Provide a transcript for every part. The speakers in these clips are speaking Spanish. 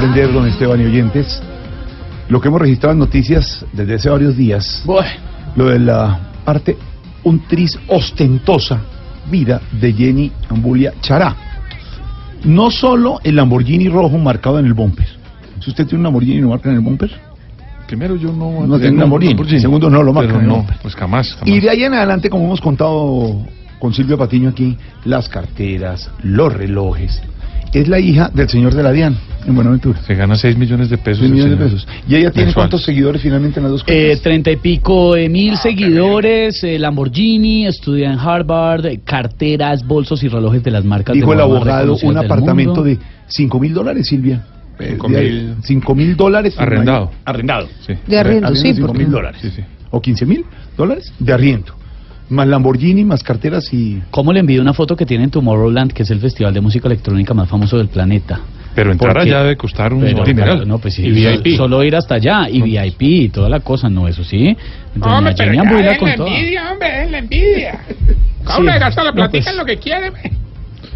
aprender, don Esteban y oyentes, lo que hemos registrado en noticias desde hace varios días, lo de la parte un tris ostentosa vida de Jenny Ambulia Chará. No solo el Lamborghini rojo marcado en el bumper. Si usted tiene un Lamborghini y no marca en el bumper, Primero yo no... No tiene Lamborghini. Segundo, no lo marca Pero en el no, nombre. pues jamás, jamás. y de ahí en adelante, como hemos contado con Silvia Patiño aquí, las carteras, los relojes. Es la hija del señor de la DIAN en Buenaventura. Se gana 6 millones de pesos. 6 el millones de pesos. ¿Y ella tiene cuántos seguidores finalmente en las dos eh, cuentas? treinta y pico de mil seguidores, eh, Lamborghini, estudia en Harvard, eh, carteras, bolsos y relojes de las marcas Dijo de el abogado, un apartamento mundo. de 5 mil dólares, Silvia. Cinco Eh, de- mil. cinco mil dólares. Arrendado. Arrendado. Sí. De arriendo, sí, cinco porque mil dólares. Sí, sí. O 15 mil dólares de arriendo. Más Lamborghini, más carteras y... ¿Cómo le envío una foto que tiene en Tomorrowland, que es el festival de música electrónica más famoso del planeta? Pero entrar Porque- allá debe costar un Pero, dineral. claro, no, pues sí, Y VIP. Solo ir hasta allá, y VIP y toda la cosa, no, eso sí. Doña Hombre, pero ya es con la toda. envidia, hombre, es la envidia. Sí. Hombre, gasta la No, platica pues. en lo que quiere.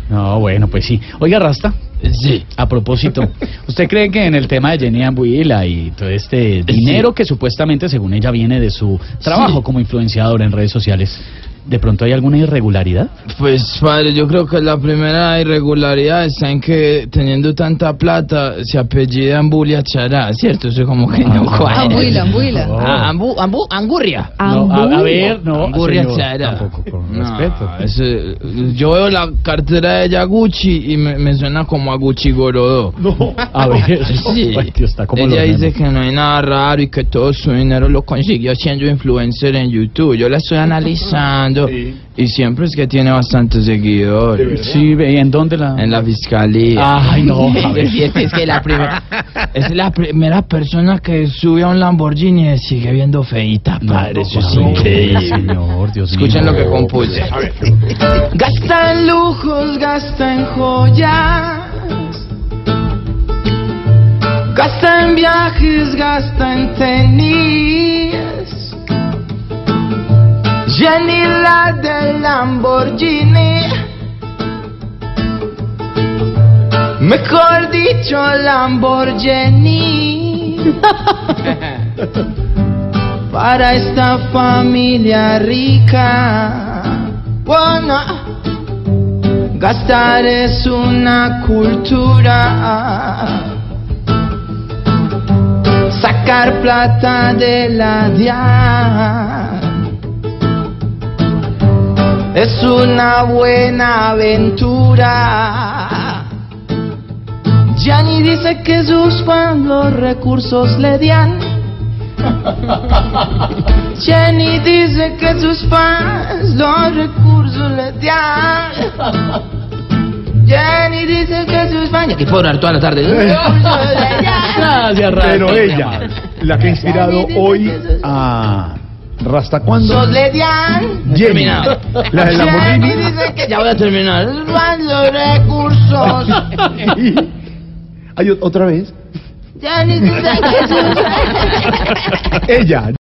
No, bueno, pues sí. Oiga, Rasta. Sí. A propósito, ¿usted cree que en el tema de Jenny Ambuila y todo este dinero que supuestamente, según ella, viene de su trabajo como influenciadora en redes sociales, de pronto hay alguna irregularidad? Pues padre, yo creo que la primera irregularidad está en que teniendo tanta plata se apellida Ambulia Chará, ¿cierto? Eso como que no cuadra. Ambuila, Ambuila. Ah, ambu, ambu, angurria. No, a, a ver, no, Angurria señor, Chará. tampoco, con No, respeto. yo veo la cartera de ella Gucci y me, me suena como a Gucci Gorodó. No. A ver, Sí. Ay, Dios, está como Ella dice que no hay nada raro y que todo su dinero lo consiguió siendo influencer en YouTube. Yo la estoy analizando Sí. y siempre es que tiene bastantes seguidores. Sí, ve, ¿en dónde la...? En la fiscalía. Ay, no. Y es que es que la primera es la primera persona que sube a un Lamborghini y sigue viendo feita, padre. Eso es no, increíble. Señor, Dios mío. Escuchen lo que compuse. Gasta en lujos, gasta en joyas. Gasta en viajes, gasta en tenis. Jenny la del Lamborghini. Mejor dicho, Lamborghini. Para esta familia rica. Bueno, gastar es una cultura. Sacar plata de la DIAN es una buena aventura. Gianni dice que sus fans los recursos le dan. Jenny dice que sus fans los recursos le dan. Jenny dice que sus fans. Aquí puedo hablar toda la tarde. Gracias, Rasta. Pero ella, la que ha inspirado hoy a Rasta cuando Sos le dan. Jenny, Terminado. la del Lamborghini. Jenny dice que ya voy a terminar. Los recursos. Hay o- otra vez. Jenny dice que Ella.